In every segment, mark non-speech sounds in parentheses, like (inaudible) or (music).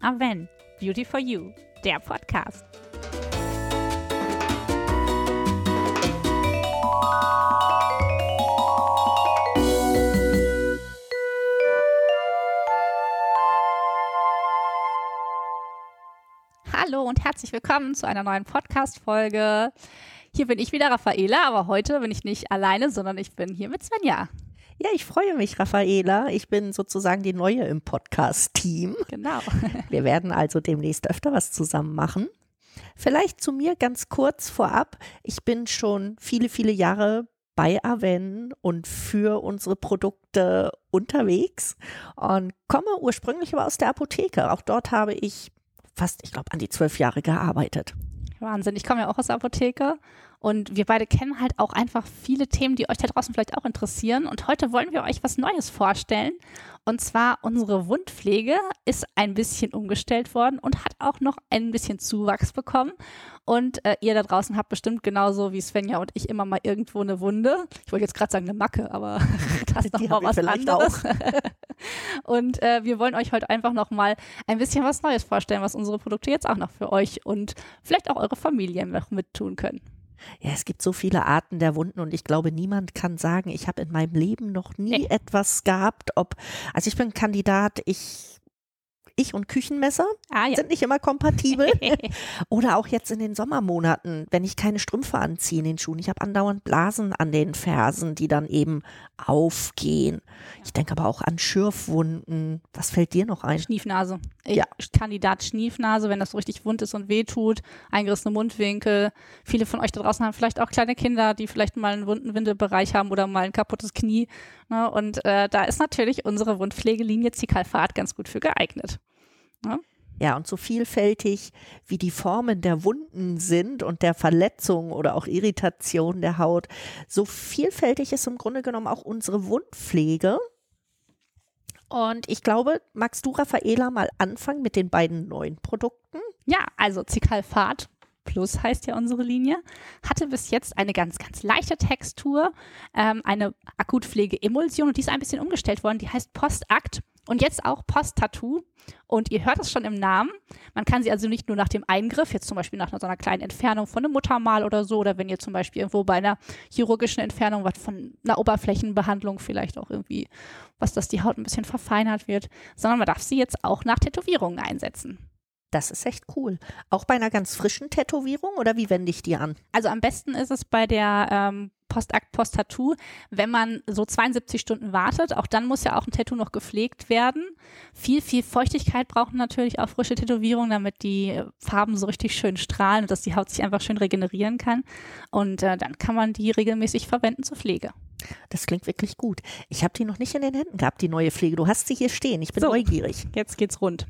Aven, Beauty for You, der Podcast. Hallo und herzlich willkommen zu einer neuen Podcast-Folge. Hier bin ich wieder, Raffaela, aber heute bin ich nicht alleine, sondern ich bin hier mit Svenja. Ja, ich freue mich, Raffaela. Ich bin sozusagen die Neue im Podcast-Team. Genau. (laughs) Wir werden also demnächst öfter was zusammen machen. Vielleicht zu mir ganz kurz vorab. Ich bin schon viele, viele Jahre bei Aven und für unsere Produkte unterwegs und komme ursprünglich aber aus der Apotheke. Auch dort habe ich fast, ich glaube, an die zwölf Jahre gearbeitet. Wahnsinn. Ich komme ja auch aus der Apotheke und wir beide kennen halt auch einfach viele Themen, die euch da draußen vielleicht auch interessieren. Und heute wollen wir euch was Neues vorstellen. Und zwar unsere Wundpflege ist ein bisschen umgestellt worden und hat auch noch ein bisschen Zuwachs bekommen. Und äh, ihr da draußen habt bestimmt genauso wie Svenja und ich immer mal irgendwo eine Wunde. Ich wollte jetzt gerade sagen eine Macke, aber (laughs) das ist noch mal was anderes. (laughs) und äh, wir wollen euch heute einfach noch mal ein bisschen was Neues vorstellen, was unsere Produkte jetzt auch noch für euch und vielleicht auch eure Familien noch mittun können. Ja, es gibt so viele Arten der Wunden und ich glaube, niemand kann sagen, ich habe in meinem Leben noch nie nee. etwas gehabt, ob, also ich bin Kandidat, ich ich und Küchenmesser ah, ja. sind nicht immer kompatibel. (laughs) Oder auch jetzt in den Sommermonaten, wenn ich keine Strümpfe anziehe in den Schuhen. Ich habe andauernd Blasen an den Fersen, die dann eben aufgehen. Ich denke aber auch an Schürfwunden. Was fällt dir noch ein? Schniefnase. Ich, ja. Kandidat Schniefnase, wenn das so richtig wund ist und wehtut, eingerissene Mundwinkel. Viele von euch da draußen haben vielleicht auch kleine Kinder, die vielleicht mal einen wunden Windelbereich haben oder mal ein kaputtes Knie. Ne? Und äh, da ist natürlich unsere Wundpflegelinie Zikalfahrt ganz gut für geeignet. Ne? Ja, und so vielfältig wie die Formen der Wunden sind und der Verletzungen oder auch Irritation der Haut, so vielfältig ist im Grunde genommen auch unsere Wundpflege. Und ich glaube, magst du, Raffaela, mal anfangen mit den beiden neuen Produkten? Ja, also Zikalfat Plus heißt ja unsere Linie, hatte bis jetzt eine ganz, ganz leichte Textur, ähm, eine Akutpflege-Emulsion und die ist ein bisschen umgestellt worden. Die heißt Postakt und jetzt auch Post-Tattoo. Und ihr hört es schon im Namen. Man kann sie also nicht nur nach dem Eingriff, jetzt zum Beispiel nach so einer kleinen Entfernung von einem Muttermal oder so, oder wenn ihr zum Beispiel irgendwo bei einer chirurgischen Entfernung was von einer Oberflächenbehandlung vielleicht auch irgendwie, was dass die Haut ein bisschen verfeinert wird, sondern man darf sie jetzt auch nach Tätowierungen einsetzen. Das ist echt cool. Auch bei einer ganz frischen Tätowierung oder wie wende ich die an? Also am besten ist es bei der ähm, Postakt, Post-Tattoo, wenn man so 72 Stunden wartet. Auch dann muss ja auch ein Tattoo noch gepflegt werden. Viel, viel Feuchtigkeit brauchen natürlich auch frische Tätowierungen, damit die Farben so richtig schön strahlen und dass die Haut sich einfach schön regenerieren kann. Und äh, dann kann man die regelmäßig verwenden zur Pflege. Das klingt wirklich gut. Ich habe die noch nicht in den Händen gehabt, die neue Pflege. Du hast sie hier stehen. Ich bin so, neugierig. Jetzt geht's rund.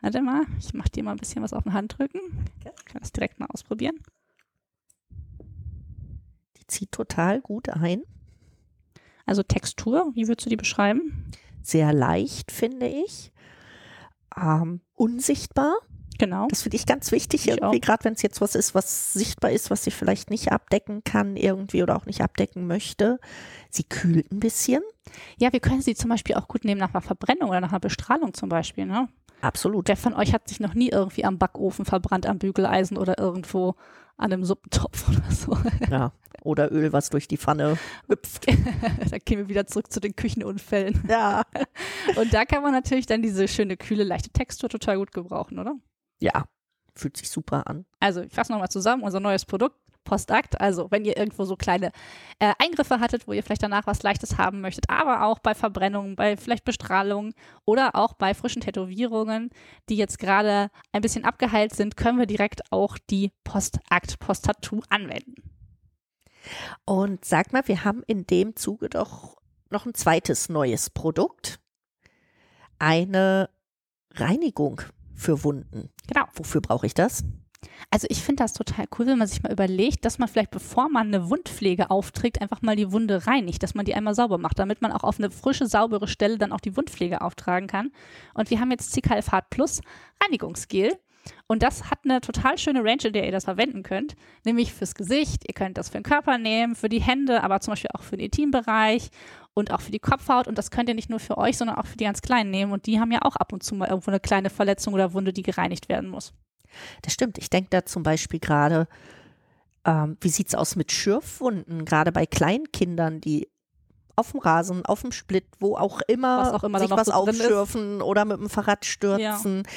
Warte mal, ich mache dir mal ein bisschen was auf den Handrücken. Ich kann das direkt mal ausprobieren. Zieht total gut ein. Also Textur, wie würdest du die beschreiben? Sehr leicht, finde ich. Ähm, unsichtbar. Genau. Das finde ich ganz wichtig ich irgendwie, gerade wenn es jetzt was ist, was sichtbar ist, was sie vielleicht nicht abdecken kann irgendwie oder auch nicht abdecken möchte. Sie kühlt ein bisschen. Ja, wir können sie zum Beispiel auch gut nehmen nach einer Verbrennung oder nach einer Bestrahlung zum Beispiel. Ne? Absolut. Wer von euch hat sich noch nie irgendwie am Backofen verbrannt, am Bügeleisen oder irgendwo an einem Suppentopf oder so? Ja. Oder Öl, was durch die Pfanne hüpft. (laughs) da gehen wir wieder zurück zu den Küchenunfällen. Ja. (laughs) Und da kann man natürlich dann diese schöne, kühle, leichte Textur total gut gebrauchen, oder? Ja. Fühlt sich super an. Also, ich fasse nochmal zusammen. Unser neues Produkt Postakt. Also wenn ihr irgendwo so kleine äh, Eingriffe hattet, wo ihr vielleicht danach was Leichtes haben möchtet, aber auch bei Verbrennungen, bei vielleicht Bestrahlung oder auch bei frischen Tätowierungen, die jetzt gerade ein bisschen abgeheilt sind, können wir direkt auch die Postakt, Post-Tattoo anwenden. Und sag mal, wir haben in dem Zuge doch noch ein zweites neues Produkt. Eine Reinigung für Wunden. Genau. Wofür brauche ich das? Also ich finde das total cool, wenn man sich mal überlegt, dass man vielleicht, bevor man eine Wundpflege aufträgt, einfach mal die Wunde reinigt, dass man die einmal sauber macht, damit man auch auf eine frische, saubere Stelle dann auch die Wundpflege auftragen kann. Und wir haben jetzt Zicalfat Plus Reinigungsgel. Und das hat eine total schöne Range, in der ihr das verwenden könnt, nämlich fürs Gesicht. Ihr könnt das für den Körper nehmen, für die Hände, aber zum Beispiel auch für den Intimbereich und auch für die Kopfhaut. Und das könnt ihr nicht nur für euch, sondern auch für die ganz Kleinen nehmen. Und die haben ja auch ab und zu mal irgendwo eine kleine Verletzung oder Wunde, die gereinigt werden muss. Das stimmt. Ich denke da zum Beispiel gerade, ähm, wie sieht es aus mit Schürfwunden, gerade bei Kleinkindern, die auf dem Rasen, auf dem Split, wo auch immer, was auch immer sich was so aufschürfen oder mit dem Fahrrad stürzen. Ja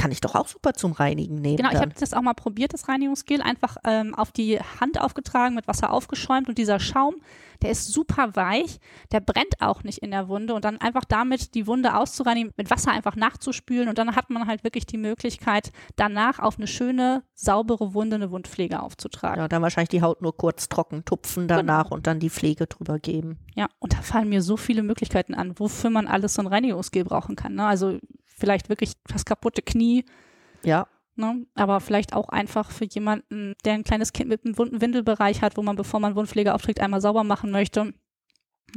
kann ich doch auch super zum Reinigen nehmen. Genau, ich habe das auch mal probiert, das Reinigungsgel, einfach ähm, auf die Hand aufgetragen, mit Wasser aufgeschäumt und dieser Schaum, der ist super weich, der brennt auch nicht in der Wunde und dann einfach damit die Wunde auszureinigen, mit Wasser einfach nachzuspülen und dann hat man halt wirklich die Möglichkeit, danach auf eine schöne, saubere Wunde eine Wundpflege aufzutragen. Ja, dann wahrscheinlich die Haut nur kurz trocken tupfen danach genau. und dann die Pflege drüber geben. Ja, und da fallen mir so viele Möglichkeiten an, wofür man alles so ein Reinigungsgel brauchen kann. Ne? Also vielleicht wirklich das kaputte Knie. Ja. Ne? Aber vielleicht auch einfach für jemanden, der ein kleines Kind mit einem wunden Windelbereich hat, wo man, bevor man Wundpflege aufträgt, einmal sauber machen möchte.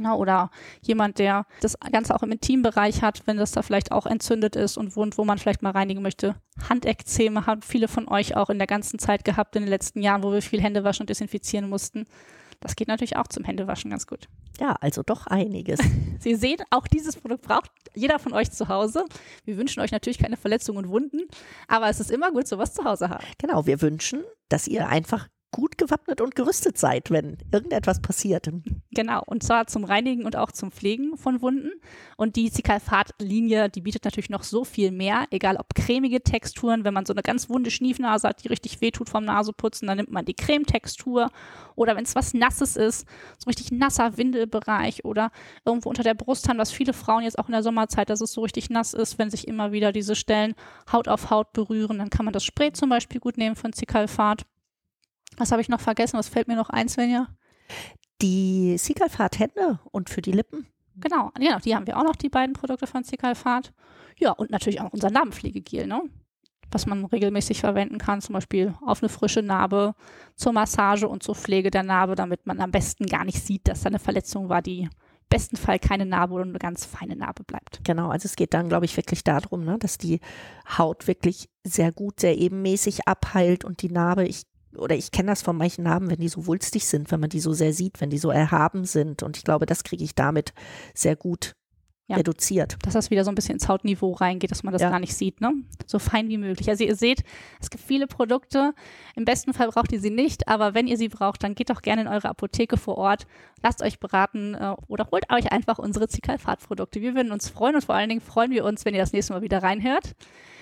Ja, oder jemand, der das Ganze auch im Intimbereich hat, wenn das da vielleicht auch entzündet ist und wohnt, wo man vielleicht mal reinigen möchte. Handekzeme haben viele von euch auch in der ganzen Zeit gehabt, in den letzten Jahren, wo wir viel Hände waschen und desinfizieren mussten. Das geht natürlich auch zum Händewaschen ganz gut. Ja, also doch einiges. (laughs) Sie sehen, auch dieses Produkt braucht jeder von euch zu Hause. Wir wünschen euch natürlich keine Verletzungen und Wunden, aber es ist immer gut, sowas zu Hause haben. Genau, wir wünschen, dass ihr einfach gut gewappnet und gerüstet seid, wenn irgendetwas passiert. Genau, und zwar zum Reinigen und auch zum Pflegen von Wunden. Und die Zicalfat-Linie, die bietet natürlich noch so viel mehr, egal ob cremige Texturen, wenn man so eine ganz wunde Schniefnase hat, die richtig wehtut vom Naseputzen, dann nimmt man die Cremetextur. Oder wenn es was Nasses ist, so richtig nasser Windelbereich oder irgendwo unter der Brust haben, was viele Frauen jetzt auch in der Sommerzeit, dass es so richtig nass ist, wenn sich immer wieder diese Stellen Haut auf Haut berühren, dann kann man das Spray zum Beispiel gut nehmen von Zicalfat. Was habe ich noch vergessen? Was fällt mir noch ein, Svenja? Die Sikalfat-Hände und für die Lippen. Genau, genau, die haben wir auch noch, die beiden Produkte von Sikalfat. Ja, und natürlich auch unser Narbenpflegegel, ne? was man regelmäßig verwenden kann, zum Beispiel auf eine frische Narbe, zur Massage und zur Pflege der Narbe, damit man am besten gar nicht sieht, dass da eine Verletzung war, die besten Fall keine Narbe oder eine ganz feine Narbe bleibt. Genau, also es geht dann, glaube ich, wirklich darum, ne, dass die Haut wirklich sehr gut, sehr ebenmäßig abheilt und die Narbe, ich oder ich kenne das von manchen Narben, wenn die so wulstig sind, wenn man die so sehr sieht, wenn die so erhaben sind. Und ich glaube, das kriege ich damit sehr gut ja. reduziert. Dass das wieder so ein bisschen ins Hautniveau reingeht, dass man das ja. gar nicht sieht, ne? So fein wie möglich. Also ihr seht, es gibt viele Produkte. Im besten Fall braucht ihr sie nicht, aber wenn ihr sie braucht, dann geht doch gerne in eure Apotheke vor Ort, lasst euch beraten äh, oder holt euch einfach unsere Zikalfat-Produkte. Wir würden uns freuen und vor allen Dingen freuen wir uns, wenn ihr das nächste Mal wieder reinhört.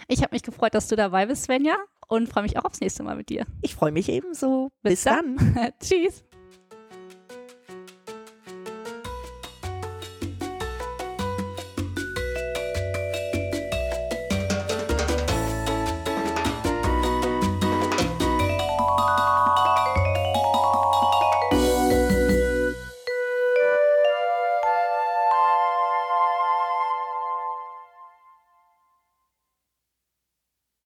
Ich habe mich gefreut, dass du dabei bist, Svenja und freue mich auch aufs nächste Mal mit dir. Ich freue mich ebenso. Bis, Bis dann. dann. (laughs) Tschüss.